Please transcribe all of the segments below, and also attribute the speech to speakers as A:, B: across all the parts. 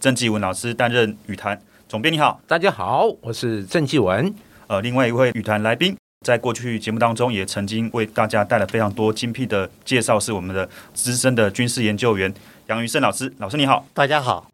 A: 郑继文老师担任语坛总编。你好，
B: 大家好，我是郑继文。
A: 呃，另外一位语坛来宾，在过去节目当中也曾经为大家带来非常多精辟的介绍，是我们的资深的军事研究员杨于胜老师。老师你好，
C: 大家好。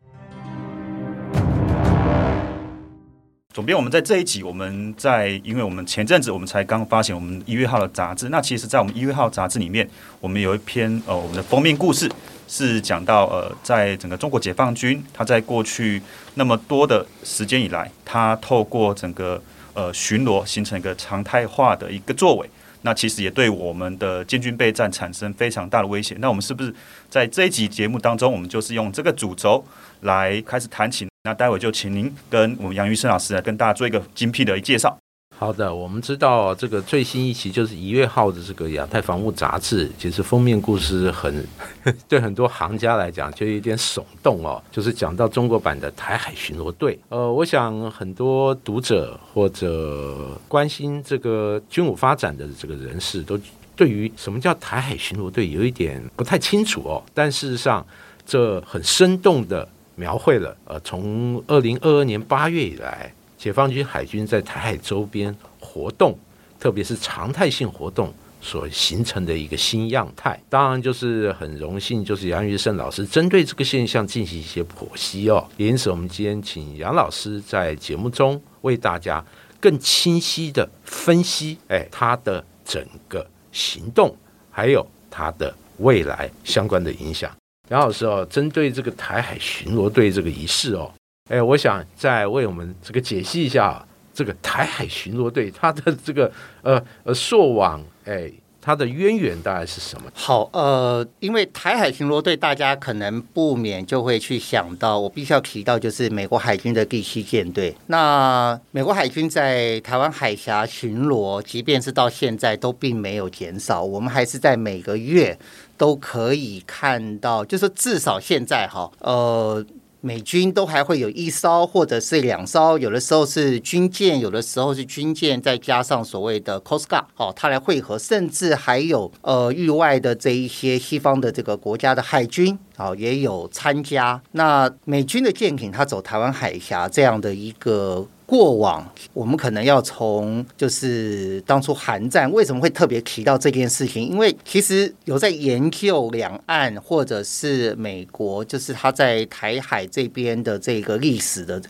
A: 总编，我们在这一集，我们在因为我们前阵子我们才刚发行我们一月号的杂志，那其实，在我们一月号杂志里面，我们有一篇呃我们的封面故事是讲到呃，在整个中国解放军，他在过去那么多的时间以来，他透过整个呃巡逻形成一个常态化的一个作为，那其实也对我们的建军备战产生非常大的威胁。那我们是不是在这一集节目当中，我们就是用这个主轴来开始谈起？那待会就请您跟我们杨玉生老师来跟大家做一个精辟的介绍。
B: 好的，我们知道这个最新一期就是一月号的这个亚太防务杂志，其实封面故事很 对很多行家来讲就有点耸动哦，就是讲到中国版的台海巡逻队。呃，我想很多读者或者关心这个军武发展的这个人士，都对于什么叫台海巡逻队有一点不太清楚哦。但事实上，这很生动的。描绘了呃，从二零二二年八月以来，解放军海军在台海周边活动，特别是常态性活动所形成的一个新样态。当然，就是很荣幸，就是杨玉胜老师针对这个现象进行一些剖析哦。因此，我们今天请杨老师在节目中为大家更清晰的分析，哎，他的整个行动，还有他的未来相关的影响。杨老师哦，针对这个台海巡逻队这个仪式哦，哎，我想再为我们这个解析一下这个台海巡逻队它的这个呃呃朔网哎。它的渊源大概是什么？
C: 好，呃，因为台海巡逻队，大家可能不免就会去想到，我必须要提到，就是美国海军的第七舰队。那美国海军在台湾海峡巡逻，即便是到现在都并没有减少，我们还是在每个月都可以看到，就是至少现在哈，呃。美军都还会有一艘或者是两艘，有的时候是军舰，有的时候是军舰，再加上所谓的 Coast Guard，哦，它来汇合，甚至还有呃域外的这一些西方的这个国家的海军，哦，也有参加。那美军的舰艇它走台湾海峡这样的一个。过往我们可能要从就是当初韩战为什么会特别提到这件事情？因为其实有在研究两岸或者是美国，就是他在台海这边的这个历史的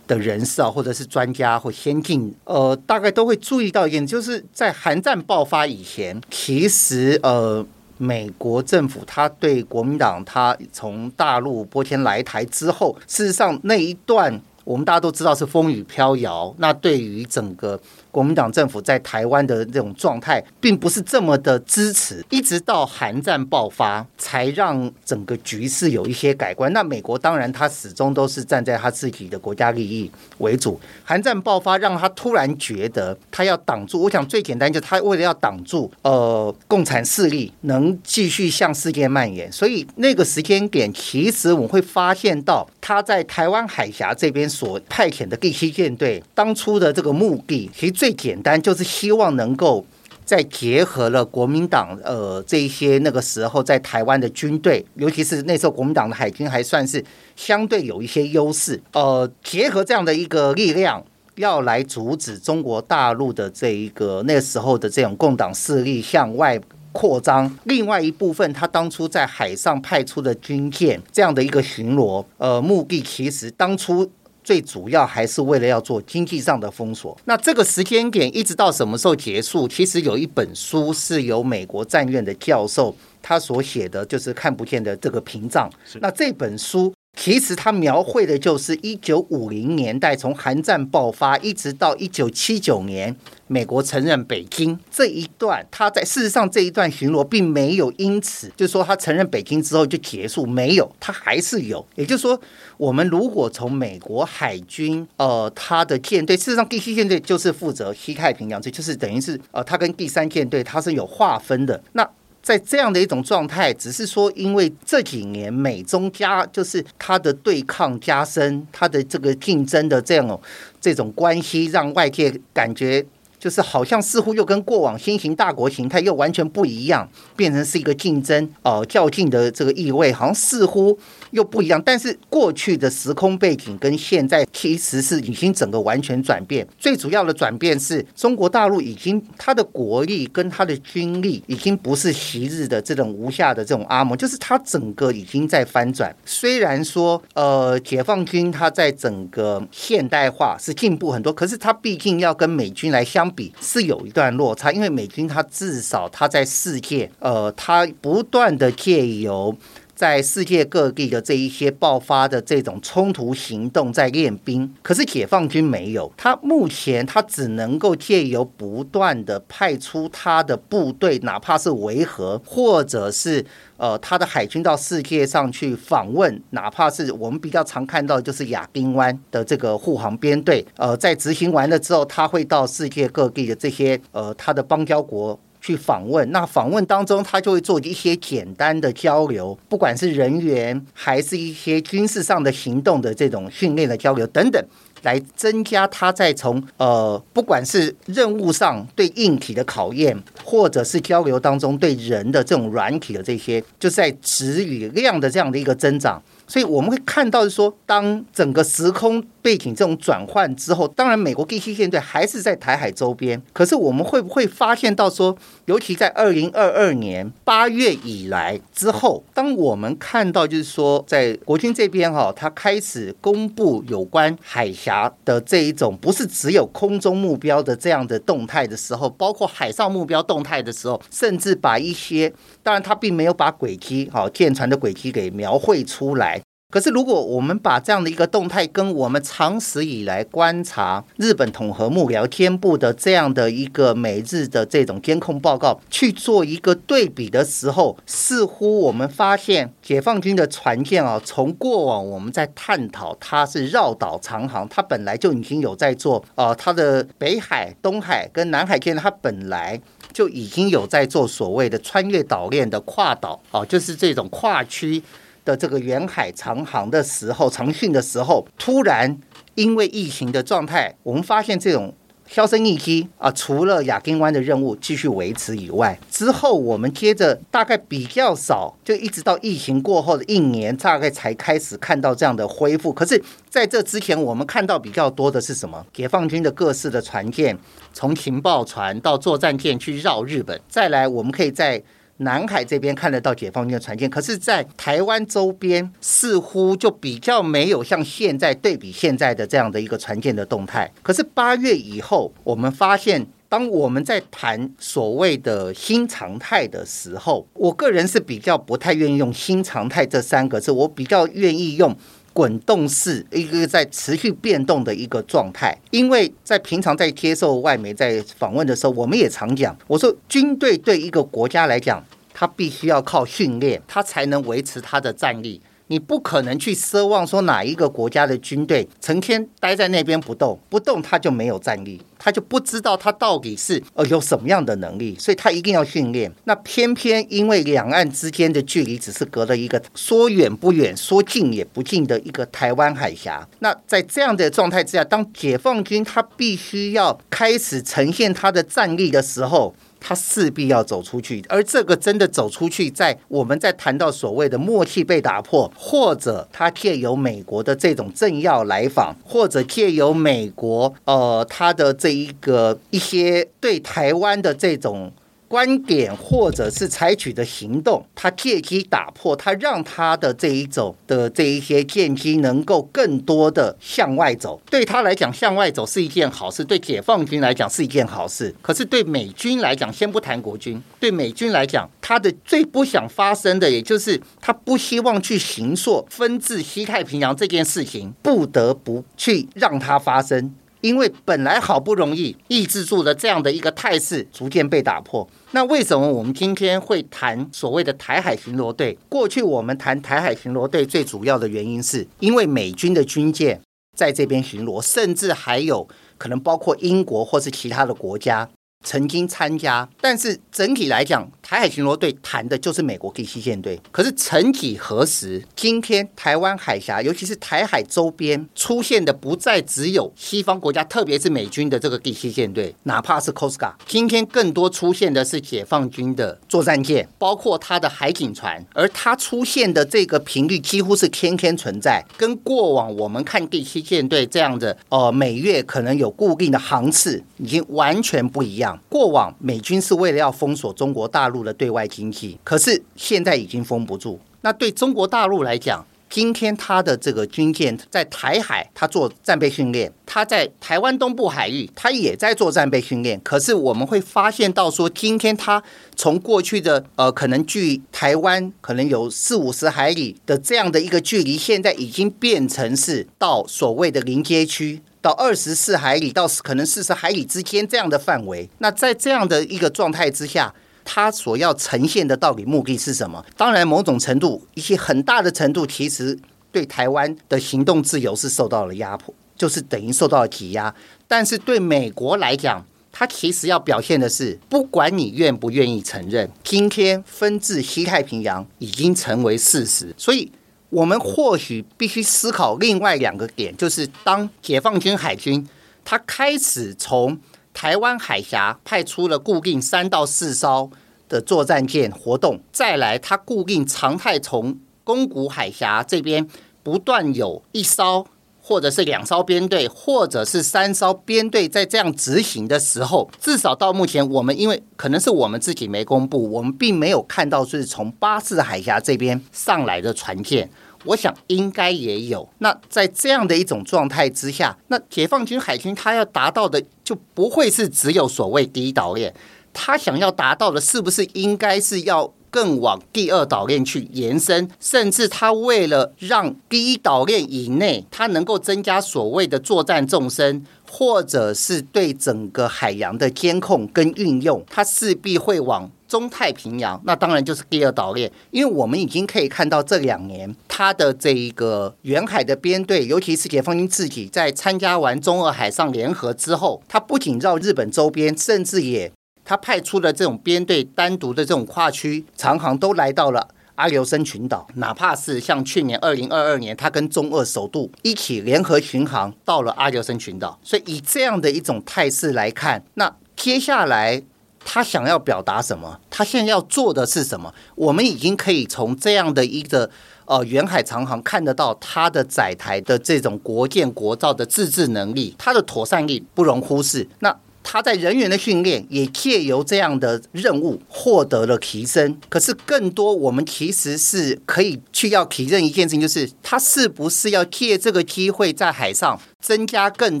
C: 的人士啊，或者是专家或先进，呃，大概都会注意到一点，就是在韩战爆发以前，其实呃，美国政府他对国民党他从大陆波天来台之后，事实上那一段。我们大家都知道是风雨飘摇，那对于整个。国民党政府在台湾的这种状态，并不是这么的支持，一直到韩战爆发，才让整个局势有一些改观。那美国当然，他始终都是站在他自己的国家利益为主。韩战爆发，让他突然觉得他要挡住。我想最简单，就是他为了要挡住呃共产势力能继续向世界蔓延，所以那个时间点，其实我们会发现到他在台湾海峡这边所派遣的第七舰队，当初的这个目的，其实。最简单就是希望能够在结合了国民党呃这一些那个时候在台湾的军队，尤其是那时候国民党的海军还算是相对有一些优势，呃，结合这样的一个力量，要来阻止中国大陆的这一个那时候的这种共党势力向外扩张。另外一部分，他当初在海上派出的军舰这样的一个巡逻，呃，目的其实当初。最主要还是为了要做经济上的封锁。那这个时间点一直到什么时候结束？其实有一本书是由美国战院的教授他所写的，就是看不见的这个屏障。那这本书其实它描绘的就是一九五零年代从韩战爆发一直到一九七九年美国承认北京这一段，他在事实上这一段巡逻并没有因此就说他承认北京之后就结束，没有，他还是有。也就是说，我们如果从美国海军呃他的舰队，事实上第七舰队就是负责西太平洋，这就是等于是呃他跟第三舰队它是有划分的。那在这样的一种状态，只是说，因为这几年美中加就是它的对抗加深，它的这个竞争的这样这种关系，让外界感觉。就是好像似乎又跟过往新型大国形态又完全不一样，变成是一个竞争哦较劲的这个意味，好像似乎又不一样。但是过去的时空背景跟现在其实是已经整个完全转变。最主要的转变是中国大陆已经它的国力跟它的军力已经不是昔日的这种无下的这种阿嬷，就是它整个已经在翻转。虽然说呃解放军它在整个现代化是进步很多，可是它毕竟要跟美军来相。比是有一段落差，因为美军它至少它在世界，呃，它不断的借由在世界各地的这一些爆发的这种冲突行动在练兵，可是解放军没有，他目前他只能够借由不断的派出他的部队，哪怕是维和或者是。呃，他的海军到世界上去访问，哪怕是我们比较常看到，就是亚丁湾的这个护航编队，呃，在执行完了之后，他会到世界各地的这些呃他的邦交国去访问。那访问当中，他就会做一些简单的交流，不管是人员还是一些军事上的行动的这种训练的交流等等。来增加他在从呃，不管是任务上对硬体的考验，或者是交流当中对人的这种软体的这些，就是在质与量的这样的一个增长。所以我们会看到说，当整个时空背景这种转换之后，当然美国第七舰队还是在台海周边，可是我们会不会发现到说，尤其在二零二二年八月以来之后，当我们看到就是说，在国军这边哈，他开始公布有关海峡的这一种不是只有空中目标的这样的动态的时候，包括海上目标动态的时候，甚至把一些，当然他并没有把轨迹哈舰船的轨迹给描绘出来。可是，如果我们把这样的一个动态跟我们长时以来观察日本统合幕僚监部的这样的一个每日的这种监控报告去做一个对比的时候，似乎我们发现解放军的船舰啊，从过往我们在探讨它是绕岛长航，它本来就已经有在做啊，它的北海、东海跟南海舰，它本来就已经有在做所谓的穿越岛链的跨岛啊，就是这种跨区。的这个远海长航的时候，长训的时候，突然因为疫情的状态，我们发现这种销声匿迹啊。除了亚丁湾的任务继续维持以外，之后我们接着大概比较少，就一直到疫情过后的一年，大概才开始看到这样的恢复。可是在这之前，我们看到比较多的是什么？解放军的各式的船舰，从情报船到作战舰去绕日本，再来我们可以在。南海这边看得到解放军的船舰，可是，在台湾周边似乎就比较没有像现在对比现在的这样的一个船舰的动态。可是八月以后，我们发现，当我们在谈所谓的新常态的时候，我个人是比较不太愿意用“新常态”这三个字，我比较愿意用。滚动式一个在持续变动的一个状态，因为在平常在接受外媒在访问的时候，我们也常讲，我说军队对一个国家来讲，它必须要靠训练，它才能维持它的战力。你不可能去奢望说哪一个国家的军队成天待在那边不动，不动他就没有战力，他就不知道他到底是呃有什么样的能力，所以他一定要训练。那偏偏因为两岸之间的距离只是隔了一个说远不远、说近也不近的一个台湾海峡，那在这样的状态之下，当解放军他必须要开始呈现他的战力的时候。他势必要走出去，而这个真的走出去，在我们在谈到所谓的默契被打破，或者他借由美国的这种政要来访，或者借由美国呃他的这一个一些对台湾的这种。观点或者是采取的行动，他借机打破，他让他的这一种的这一些剑机能够更多的向外走。对他来讲，向外走是一件好事；对解放军来讲是一件好事。可是对美军来讲，先不谈国军，对美军来讲，他的最不想发生的，也就是他不希望去行塑分治西太平洋这件事情，不得不去让它发生。因为本来好不容易抑制住了这样的一个态势，逐渐被打破。那为什么我们今天会谈所谓的台海巡逻队？过去我们谈台海巡逻队最主要的原因，是因为美军的军舰在这边巡逻，甚至还有可能包括英国或是其他的国家。曾经参加，但是整体来讲，台海巡逻队谈的就是美国第七舰队。可是曾几何时，今天台湾海峡，尤其是台海周边出现的，不再只有西方国家，特别是美军的这个第七舰队，哪怕是 costa 今天更多出现的是解放军的作战舰，包括它的海警船，而它出现的这个频率几乎是天天存在，跟过往我们看第七舰队这样的，呃，每月可能有固定的航次，已经完全不一样。过往美军是为了要封锁中国大陆的对外经济，可是现在已经封不住。那对中国大陆来讲，今天它的这个军舰在台海，它做战备训练；它在台湾东部海域，它也在做战备训练。可是我们会发现到说，今天它从过去的呃，可能距台湾可能有四五十海里的这样的一个距离，现在已经变成是到所谓的临街区。到二十四海里到可能四十海里之间这样的范围，那在这样的一个状态之下，它所要呈现的到底目的是什么？当然，某种程度一些很大的程度，其实对台湾的行动自由是受到了压迫，就是等于受到了挤压。但是对美国来讲，它其实要表现的是，不管你愿不愿意承认，今天分治西太平洋已经成为事实，所以。我们或许必须思考另外两个点，就是当解放军海军他开始从台湾海峡派出了固定三到四艘的作战舰活动，再来它固定常态从宫古海峡这边不断有一艘或者是两艘编队，或者是三艘编队在这样执行的时候，至少到目前，我们因为可能是我们自己没公布，我们并没有看到是从巴士海峡这边上来的船舰。我想应该也有。那在这样的一种状态之下，那解放军海军它要达到的就不会是只有所谓第一岛链，他想要达到的是不是应该是要更往第二岛链去延伸？甚至他为了让第一岛链以内，他能够增加所谓的作战纵深，或者是对整个海洋的监控跟运用，他势必会往。中太平洋，那当然就是第二岛链，因为我们已经可以看到这两年它的这一个远海的编队，尤其是解放军自己在参加完中俄海上联合之后，它不仅绕日本周边，甚至也它派出了这种编队单独的这种跨区长航，都来到了阿留申群岛，哪怕是像去年二零二二年，它跟中俄首度一起联合巡航到了阿留申群岛，所以以这样的一种态势来看，那接下来。他想要表达什么？他现在要做的是什么？我们已经可以从这样的一个呃远海长航看得到他的载台的这种国建国造的自制能力，它的妥善力不容忽视。那他在人员的训练也借由这样的任务获得了提升。可是更多，我们其实是可以去要提认一件事情，就是他是不是要借这个机会在海上增加更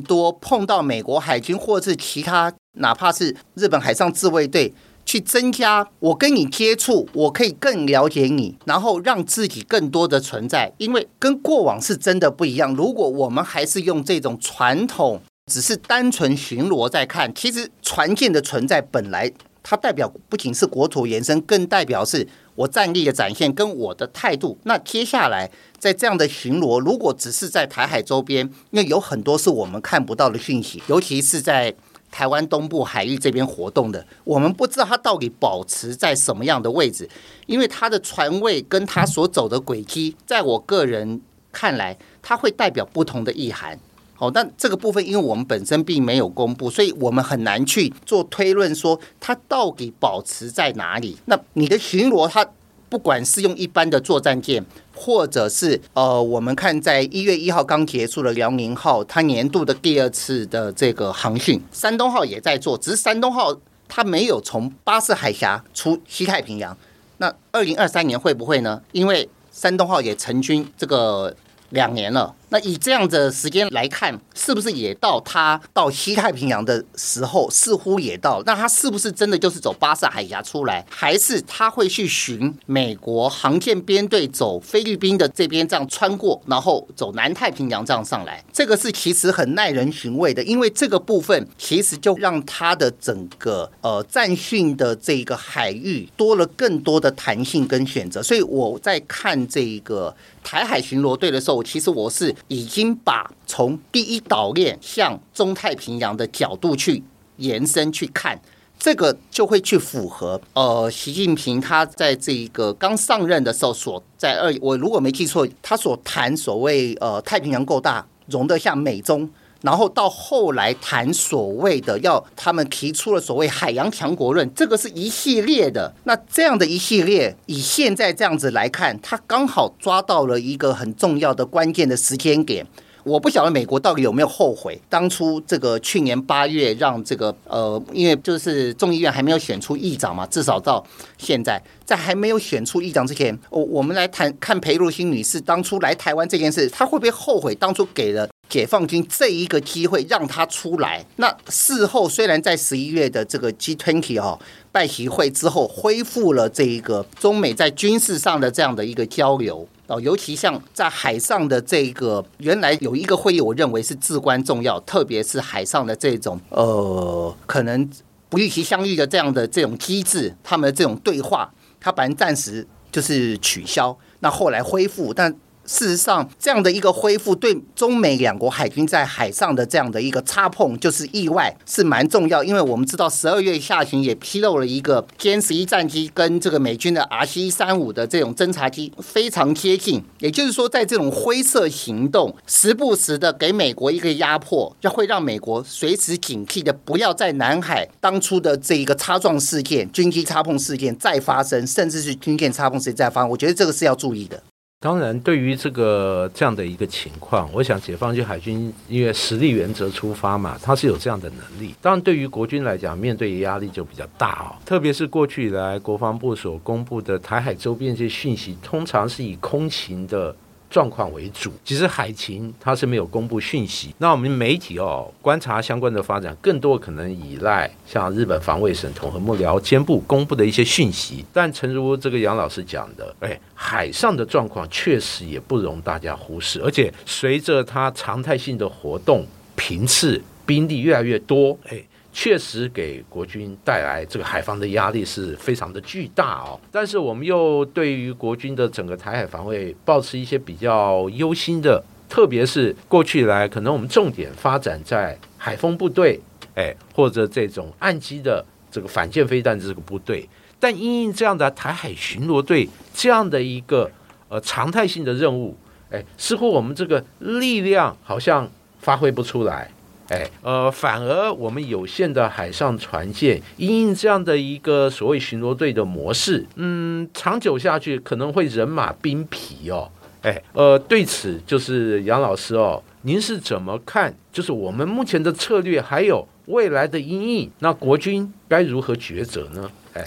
C: 多碰到美国海军或是其他。哪怕是日本海上自卫队去增加我跟你接触，我可以更了解你，然后让自己更多的存在，因为跟过往是真的不一样。如果我们还是用这种传统，只是单纯巡逻在看，其实船舰的存在本来它代表不仅是国土延伸，更代表是我战力的展现跟我的态度。那接下来在这样的巡逻，如果只是在台海周边，因为有很多是我们看不到的讯息，尤其是在。台湾东部海域这边活动的，我们不知道它到底保持在什么样的位置，因为它的船位跟它所走的轨迹，在我个人看来，它会代表不同的意涵。好，但这个部分，因为我们本身并没有公布，所以我们很难去做推论，说它到底保持在哪里。那你的巡逻，它不管是用一般的作战舰。或者是呃，我们看在一月一号刚结束了辽宁号它年度的第二次的这个航训，山东号也在做，只是山东号它没有从巴士海峡出西太平洋。那二零二三年会不会呢？因为山东号也成军这个两年了。那以这样的时间来看，是不是也到它到西太平洋的时候？似乎也到。那它是不是真的就是走巴士海峡出来，还是它会去寻美国航舰编队走菲律宾的这边这样穿过，然后走南太平洋这样上来？这个是其实很耐人寻味的，因为这个部分其实就让它的整个呃战训的这个海域多了更多的弹性跟选择。所以我在看这一个台海巡逻队的时候，其实我是。已经把从第一岛链向中太平洋的角度去延伸去看，这个就会去符合呃，习近平他在这一个刚上任的时候所在二，我如果没记错，他所谈所谓呃太平洋够大，容得下美中。然后到后来谈所谓的要他们提出了所谓海洋强国论，这个是一系列的。那这样的一系列，以现在这样子来看，他刚好抓到了一个很重要的关键的时间点。我不晓得美国到底有没有后悔当初这个去年八月让这个呃，因为就是众议院还没有选出议长嘛，至少到现在在还没有选出议长之前，我我们来谈看裴露欣女士当初来台湾这件事，她会不会后悔当初给了？解放军这一个机会让他出来，那事后虽然在十一月的这个 G20 哦拜习会之后恢复了这一个中美在军事上的这样的一个交流哦，尤其像在海上的这个原来有一个会议，我认为是至关重要，特别是海上的这种呃可能不预期相遇的这样的这种机制，他们的这种对话，它本来暂时就是取消，那后来恢复，但。事实上，这样的一个恢复对中美两国海军在海上的这样的一个擦碰，就是意外，是蛮重要。因为我们知道，十二月下旬也披露了一个歼十一战机跟这个美军的 R C 三五的这种侦察机非常接近。也就是说，在这种灰色行动，时不时的给美国一个压迫，要会让美国随时警惕的，不要在南海当初的这一个擦撞事件、军机擦碰事件再发生，甚至是军舰擦碰事件再发生。我觉得这个是要注意的。
B: 当然，对于这个这样的一个情况，我想解放军海军因为实力原则出发嘛，它是有这样的能力。当然，对于国军来讲，面对压力就比较大哦。特别是过去以来，国防部所公布的台海周边这些讯息，通常是以空情的。状况为主，其实海情它是没有公布讯息。那我们媒体哦，观察相关的发展，更多可能依赖像日本防卫省统合幕僚监部公布的一些讯息。但诚如这个杨老师讲的，哎，海上的状况确实也不容大家忽视，而且随着它常态性的活动频次、兵力越来越多，哎。确实给国军带来这个海防的压力是非常的巨大哦，但是我们又对于国军的整个台海防卫保持一些比较忧心的，特别是过去以来可能我们重点发展在海风部队，哎，或者这种岸基的这个反舰飞弹这个部队，但因应这样的台海巡逻队这样的一个呃常态性的任务，哎，似乎我们这个力量好像发挥不出来。哎，呃，反而我们有限的海上船舰，因应这样的一个所谓巡逻队的模式，嗯，长久下去可能会人马兵疲哦。哎，呃，对此就是杨老师哦，您是怎么看？就是我们目前的策略，还有未来的阴影，那国军该如何抉择呢？哎，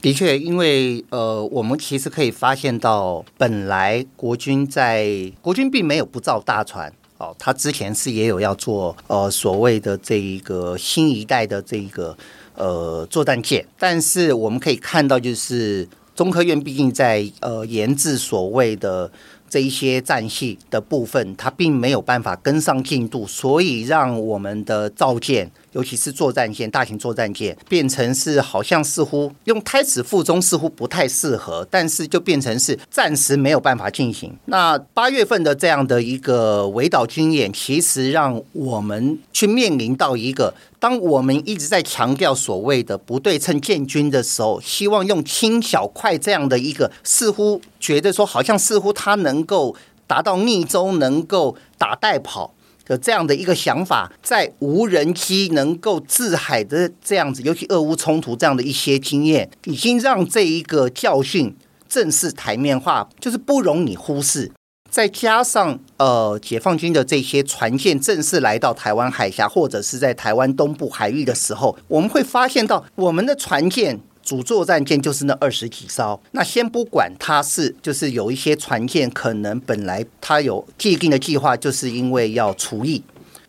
C: 的确，因为呃，我们其实可以发现到，本来国军在国军并没有不造大船。哦，他之前是也有要做呃所谓的这一个新一代的这一个呃作战舰，但是我们可以看到，就是中科院毕竟在呃研制所谓的这一些战系的部分，它并没有办法跟上进度，所以让我们的造舰。尤其是作战舰、大型作战舰，变成是好像似乎用胎死腹中，似乎不太适合，但是就变成是暂时没有办法进行。那八月份的这样的一个围岛军演，其实让我们去面临到一个，当我们一直在强调所谓的不对称建军的时候，希望用轻小快这样的一个，似乎觉得说好像似乎它能够达到逆中，能够打带跑。的这样的一个想法，在无人机能够制海的这样子，尤其俄乌冲突这样的一些经验，已经让这一个教训正式台面化，就是不容你忽视。再加上呃，解放军的这些船舰正式来到台湾海峡，或者是在台湾东部海域的时候，我们会发现到我们的船舰主作战舰就是那二十几艘。那先不管它是，就是有一些船舰可能本来它有既定的计划，就是因为要除役，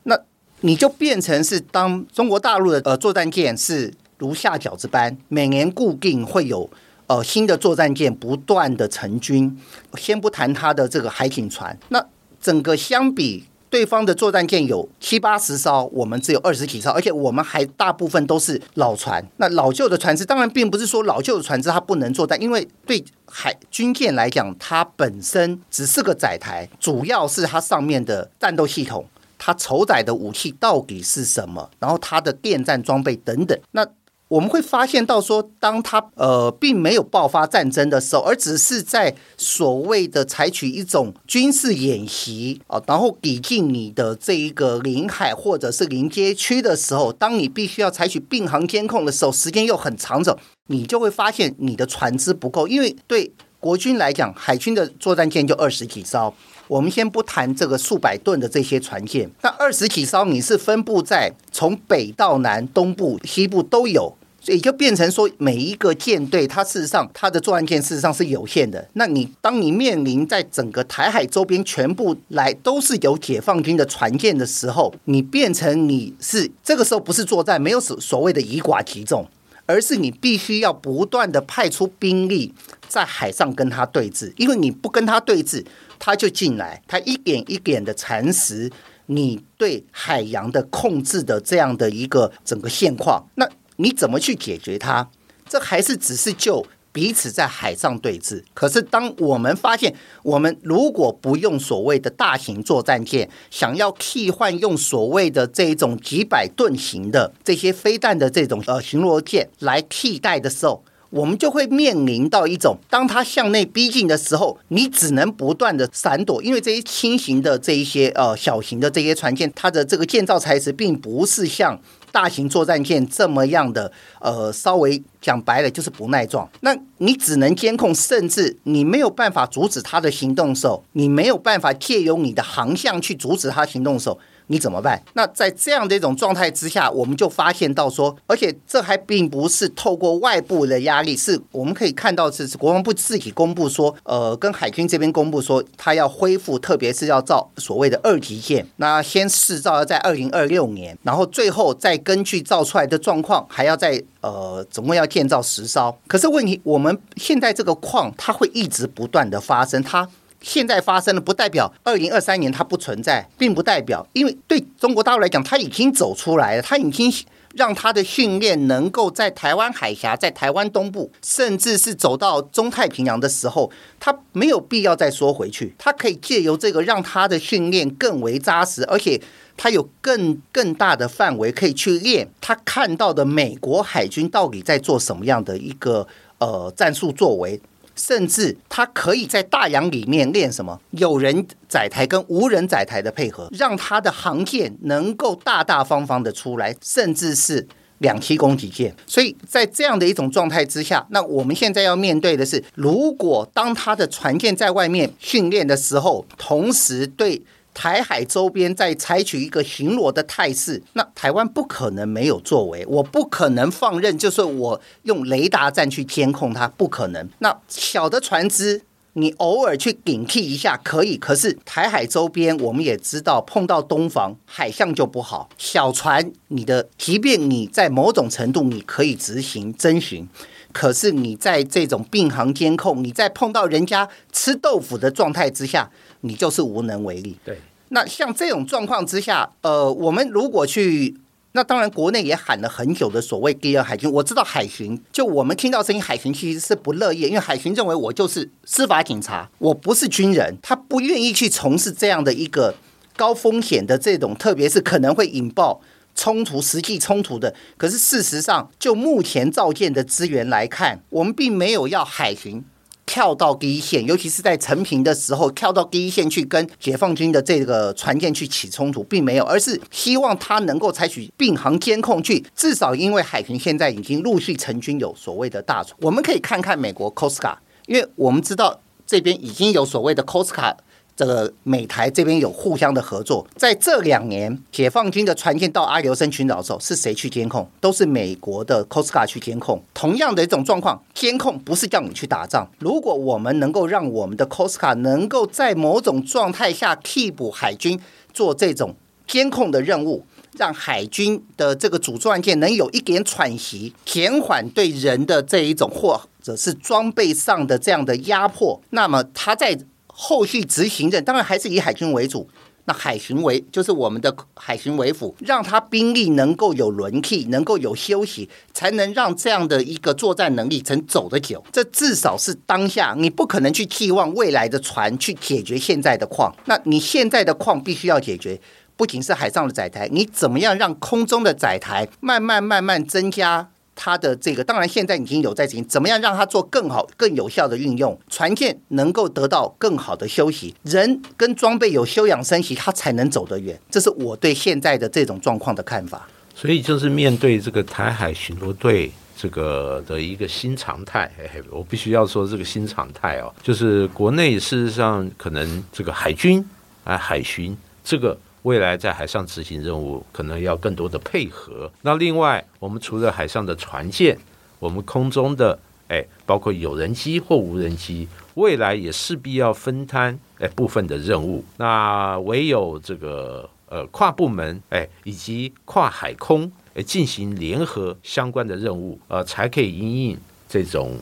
C: 那你就变成是当中国大陆的呃作战舰是如下饺子般，每年固定会有。呃，新的作战舰不断的成军，先不谈它的这个海警船，那整个相比对方的作战舰有七八十艘，我们只有二十几艘，而且我们还大部分都是老船。那老旧的船只，当然并不是说老旧的船只它不能作战，因为对海军舰来讲，它本身只是个载台，主要是它上面的战斗系统，它承载的武器到底是什么，然后它的电战装备等等，那。我们会发现到说，当他呃并没有爆发战争的时候，而只是在所谓的采取一种军事演习啊，然后抵近你的这一个领海或者是临街区的时候，当你必须要采取并航监控的时候，时间又很长的，你就会发现你的船只不够，因为对国军来讲，海军的作战舰就二十几艘。我们先不谈这个数百吨的这些船舰，那二十几艘你是分布在从北到南、东部、西部都有，所以就变成说每一个舰队它事实上它的作战舰事实上是有限的。那你当你面临在整个台海周边全部来都是有解放军的船舰的时候，你变成你是这个时候不是作战，没有所所谓的以寡击众，而是你必须要不断的派出兵力在海上跟他对峙，因为你不跟他对峙。他就进来，他一点一点的蚕食你对海洋的控制的这样的一个整个现况，那你怎么去解决它？这还是只是就彼此在海上对峙。可是当我们发现，我们如果不用所谓的大型作战舰，想要替换用所谓的这种几百吨型的这些飞弹的这种呃巡逻舰来替代的时候。我们就会面临到一种，当它向内逼近的时候，你只能不断的闪躲，因为这些轻型的这一些呃小型的这些船舰，它的这个建造材质并不是像大型作战舰这么样的呃稍微讲白了就是不耐撞。那你只能监控，甚至你没有办法阻止它的行动的时候，你没有办法借由你的航向去阻止它行动的时候。你怎么办？那在这样的一种状态之下，我们就发现到说，而且这还并不是透过外部的压力，是我们可以看到是国防部自己公布说，呃，跟海军这边公布说，他要恢复，特别是要造所谓的二级舰，那先试造要在二零二六年，然后最后再根据造出来的状况，还要在呃总共要建造十艘。可是问题，我们现在这个矿它会一直不断的发生，它。现在发生了，不代表二零二三年它不存在，并不代表，因为对中国大陆来讲，它已经走出来了，它已经让它的训练能够在台湾海峡、在台湾东部，甚至是走到中太平洋的时候，它没有必要再缩回去，它可以借由这个让它的训练更为扎实，而且它有更 更大的范围可以去练。他看到的美国海军到底在做什么样的一个呃战术作为。甚至他可以在大洋里面练什么有人载台跟无人载台的配合，让他的航舰能够大大方方的出来，甚至是两栖攻击舰。所以在这样的一种状态之下，那我们现在要面对的是，如果当他的船舰在外面训练的时候，同时对。台海周边在采取一个巡逻的态势，那台湾不可能没有作为，我不可能放任，就是我用雷达站去监控它，不可能。那小的船只，你偶尔去顶替一下可以，可是台海周边我们也知道，碰到东防海象就不好。小船，你的即便你在某种程度你可以执行侦巡，可是你在这种并航监控，你在碰到人家吃豆腐的状态之下。你就是无能为力。
B: 对，
C: 那像这种状况之下，呃，我们如果去，那当然国内也喊了很久的所谓第二海军，我知道海巡，就我们听到声音，海巡其实是不乐意，因为海巡认为我就是司法警察，我不是军人，他不愿意去从事这样的一个高风险的这种，特别是可能会引爆冲突、实际冲突的。可是事实上，就目前造舰的资源来看，我们并没有要海巡。跳到第一线，尤其是在陈平的时候，跳到第一线去跟解放军的这个船舰去起冲突，并没有，而是希望他能够采取并行监控去，至少因为海平现在已经陆续成军，有所谓的大船，我们可以看看美国 Costa，因为我们知道这边已经有所谓的 Costa 这个美台这边有互相的合作。在这两年，解放军的船舰到阿留申群岛的时候，是谁去监控？都是美国的 Costa 去监控。同样的一种状况，监控不是叫你去打仗。如果我们能够让我们的 Costa 能够在某种状态下替补海军做这种监控的任务。让海军的这个主战舰能有一点喘息，减缓对人的这一种或者是装备上的这样的压迫。那么他在后续执行任，当然还是以海军为主。那海巡为就是我们的海巡为辅，让他兵力能够有轮替，能够有休息，才能让这样的一个作战能力能走得久。这至少是当下，你不可能去寄望未来的船去解决现在的矿。那你现在的矿必须要解决。不仅是海上的载台，你怎么样让空中的载台慢慢慢慢增加它的这个？当然现在已经有在进行，怎么样让它做更好、更有效的运用？船舰能够得到更好的休息，人跟装备有休养生息，它才能走得远。这是我对现在的这种状况的看法。
B: 所以就是面对这个台海巡逻队这个的一个新常态，我必须要说这个新常态哦，就是国内事实上可能这个海军啊海巡这个。未来在海上执行任务，可能要更多的配合。那另外，我们除了海上的船舰，我们空中的哎，包括有人机或无人机，未来也势必要分摊哎部分的任务。那唯有这个呃跨部门哎以及跨海空哎进行联合相关的任务，呃，才可以应应这种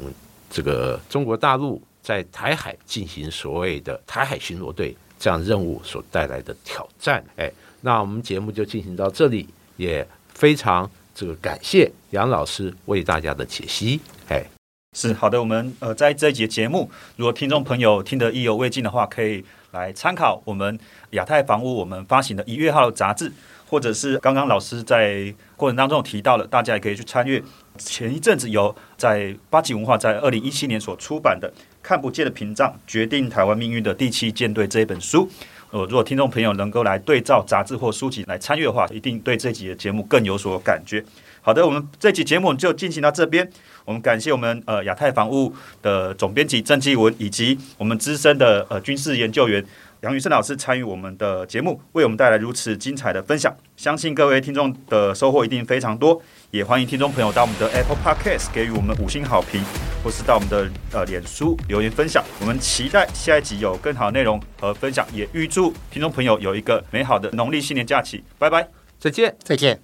B: 这个中国大陆在台海进行所谓的台海巡逻队。这样任务所带来的挑战，哎，那我们节目就进行到这里，也非常这个感谢杨老师为大家的解析，哎，
A: 是好的。我们呃在这一节节目，如果听众朋友听得意犹未尽的话，可以来参考我们亚太房屋我们发行的一月号杂志，或者是刚刚老师在过程当中提到了，大家也可以去参阅。前一阵子有在八级文化在二零一七年所出版的。看不见的屏障决定台湾命运的第七舰队这一本书，呃，如果听众朋友能够来对照杂志或书籍来参与的话，一定对这集的节目更有所感觉。好的，我们这期节目就进行到这边。我们感谢我们呃亚太防务的总编辑郑继文，以及我们资深的呃军事研究员杨宇胜老师参与我们的节目，为我们带来如此精彩的分享。相信各位听众的收获一定非常多。也欢迎听众朋友到我们的 Apple Podcast 给予我们五星好评，或是到我们的呃脸书留言分享。我们期待下一集有更好的内容和分享，也预祝听众朋友有一个美好的农历新年假期。拜拜，
B: 再见，
C: 再见。